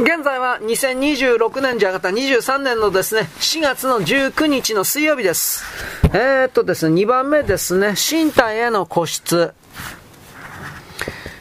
現在は2026年じゃなかった23年のですね、4月の19日の水曜日です。えー、っとですね、2番目ですね、身体への固執。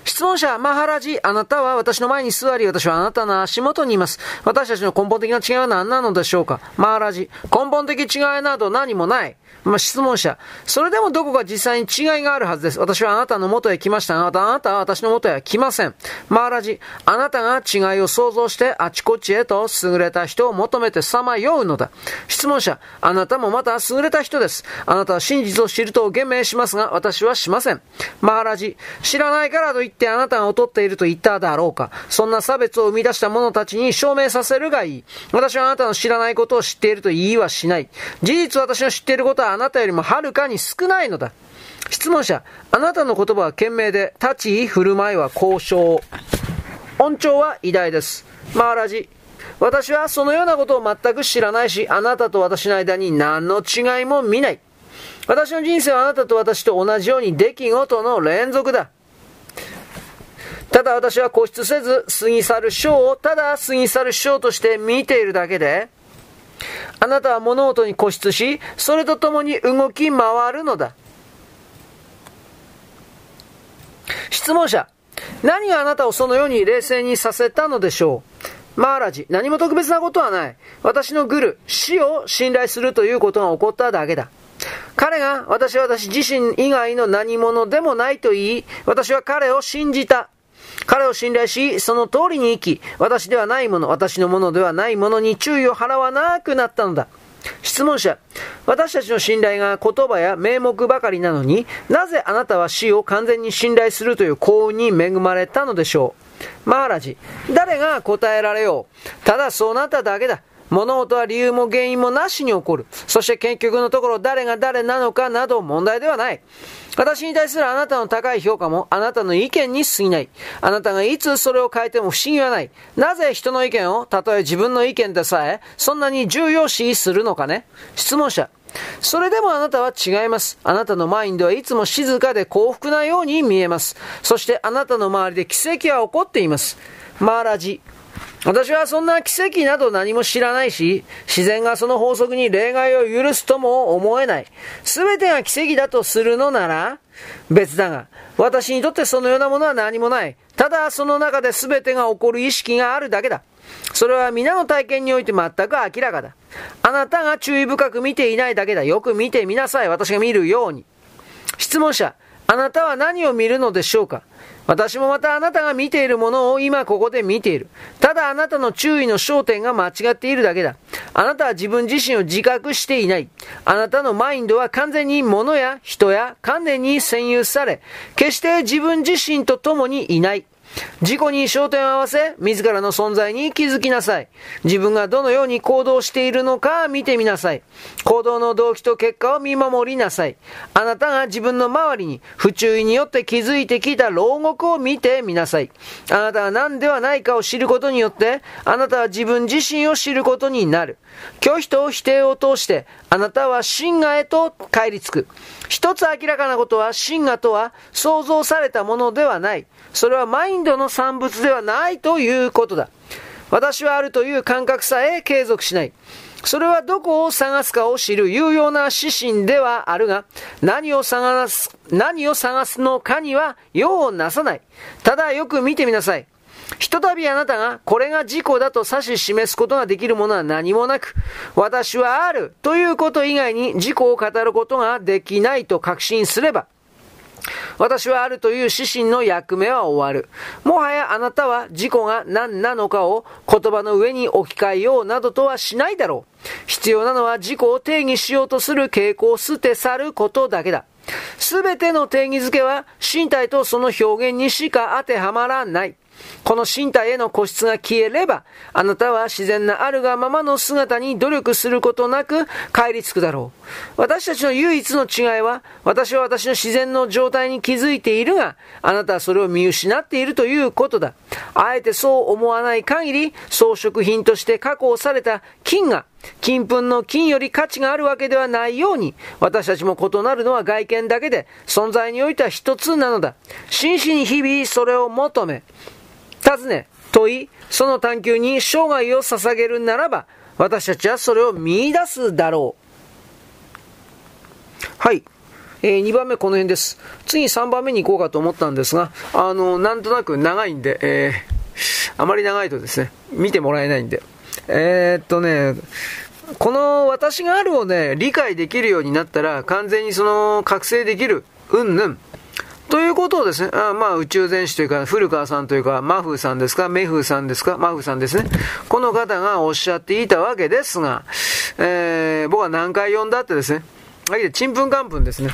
質問者、マハラジ、あなたは私の前に座り、私はあなたの足元にいます。私たちの根本的な違いは何なのでしょうか？マハラジ、根本的違いなど何もない。まあ、質問者。それでもどこか実際に違いがあるはずです。私はあなたの元へ来ましたが、あなたは私の元へ来ません。マーラジ、あなたが違いを想像してあちこちへと優れた人を求めてさまようのだ。質問者、あなたもまた優れた人です。あなたは真実を知ると言明しますが、私はしません。マーラジ、知らないからといってあなたが劣っていると言っただろうか。そんな差別を生み出した者たちに証明させるがいい。私はあなたの知らないことを知っていると言いはしない。事実私の知っていることはあなたよりもはるかに少ないのだ。質問者、あなたの言葉は賢明で、立ち居振る舞いは交渉。音調は偉大です。マーラジ。私はそのようなことを全く知らないし、あなたと私の間に何の違いも見ない。私の人生はあなたと私と同じように出来事の連続だ。ただ私は固執せず、過ぎ去る章をただ過ぎ去る章として見ているだけで、あなたは物事に固執し、それとともに動き回るのだ。質問者、何があなたをそのように冷静にさせたのでしょう？マーラジ、何も特別なことはない。私のグル、死を信頼するということが起こっただけだ。彼が私は私自身以外の何者でもないと言い、私は彼を信じた。彼を信頼し、その通りに生き、私ではないもの、私のものではないものに注意を払わなくなったのだ。質問者、私たちの信頼が言葉や名目ばかりなのになぜあなたは死を完全に信頼するという幸運に恵まれたのでしょう？マーラジ、誰が答えられよう？ただそうなっただけだ。物事は理由も原因もなしに起こる。そして結局のところ誰が誰なのかなど問題ではない。私に対するあなたの高い評価もあなたの意見に過ぎない。あなたがいつそれを変えても不思議はない。なぜ人の意見を、たとえ自分の意見でさえ、そんなに重要視するのかね質問者。それでもあなたは違います。あなたのマインドはいつも静かで幸福なように見えます。そしてあなたの周りで奇跡は起こっています。マーラジ。私はそんな奇跡など何も知らないし、自然がその法則に例外を許すとも思えない。すべてが奇跡だとするのなら、別だが、私にとってそのようなものは何もない。ただその中で全てが起こる意識があるだけだ。それは皆の体験において全く明らかだ。あなたが注意深く見ていないだけだ。よく見てみなさい。私が見るように。質問者、あなたは何を見るのでしょうか？私もまたあなたが見ているものを今ここで見ている。ただあなたの注意の焦点が間違っているだけだ。あなたは自分自身を自覚していない。あなたのマインドは完全に物や人や観念に占有され、決して自分自身と共にいない。自己に焦点を合わせ、自らの存在に気づきなさい。自分がどのように行動しているのか見てみなさい。行動の動機と結果を見守りなさい。あなたが自分の周りに不注意によって気づいてきた牢獄を見てみなさい。あなたが何ではないかを知ることによって、あなたは自分自身を知ることになる。拒否と否定を通して、あなたは真我へと帰り着く。一つ明らかなことは、真我とは創造されたものではない。それはマインドの産物ではないということだ。私はあるという感覚さえ継続しない。それはどこを探すかを知る有用な指針ではあるが、何を探す、何を探すのかには用をなさない。ただよく見てみなさい。ひとたびあなたがこれが自己だと指し示すことができるものは何もなく、私はあるということ以外に自己を語ることができないと確信すれば、私はあるという指針の役目は終わる。もはやあなたは事故が何なのかを言葉の上に置き換えようなどとはしないだろう。必要なのは自己を定義しようとする傾向を捨て去ることだけだ。すべての定義づけは身体とその表現にしか当てはまらない。この身体への固執が消えれば、あなたは自然なあるがままの姿に努力することなく帰り着くだろう。私たちの唯一の違いは、私は私の自然の状態に気づいているが、あなたはそれを見失っているということだ。あえてそう思わない限り、装飾品として加工された金が、金粉の金より価値があるわけではないように、私たちも異なるのは外見だけで、存在においては一つなのだ。真摯に日々それを求め、尋ね、問い、その探求に生涯を捧げるならば、私たちはそれを見出すだろう。はい。えー、2番目この辺です。次3番目に行こうかと思ったんですが、あの、なんとなく長いんで、えー、あまり長いとですね、見てもらえないんで。えー、っとね、この私があるをね、理解できるようになったら、完全にその、覚醒できる、うんぬん。ということをですね、あまあ宇宙全史というか、古川さんというか、マフーさんですか、メフーさんですか、マフーさんですね。この方がおっしゃっていたわけですが、えー、僕は何回読んだってですね、ちんぷんかんぷんですね。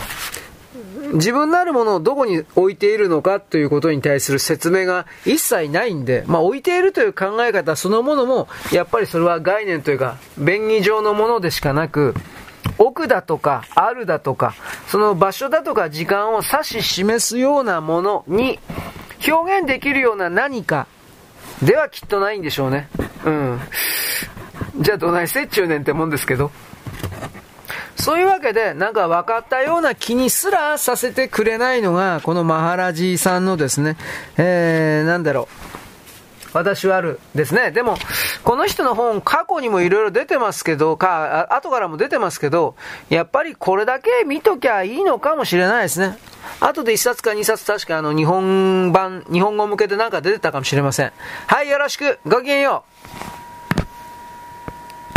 自分なるものをどこに置いているのかということに対する説明が一切ないんで、まあ置いているという考え方そのものも、やっぱりそれは概念というか、便宜上のものでしかなく、だとか、あるだとか、その場所だとか時間を指し示すようなものに、表現できるような何かではきっとないんでしょうね。うん。じゃあどないせっちゅうねんってもんですけど。そういうわけで、なんか分かったような気にすらさせてくれないのが、このマハラジーさんのですね、えー、なんだろう。私はあるですね。でも、この人の本、過去にもいろいろ出てますけど、か、後からも出てますけど、やっぱりこれだけ見ときゃいいのかもしれないですね。後で1冊か2冊確かあの日本版、日本語向けでなんか出てたかもしれません。はい、よろしく。ごきげんよう。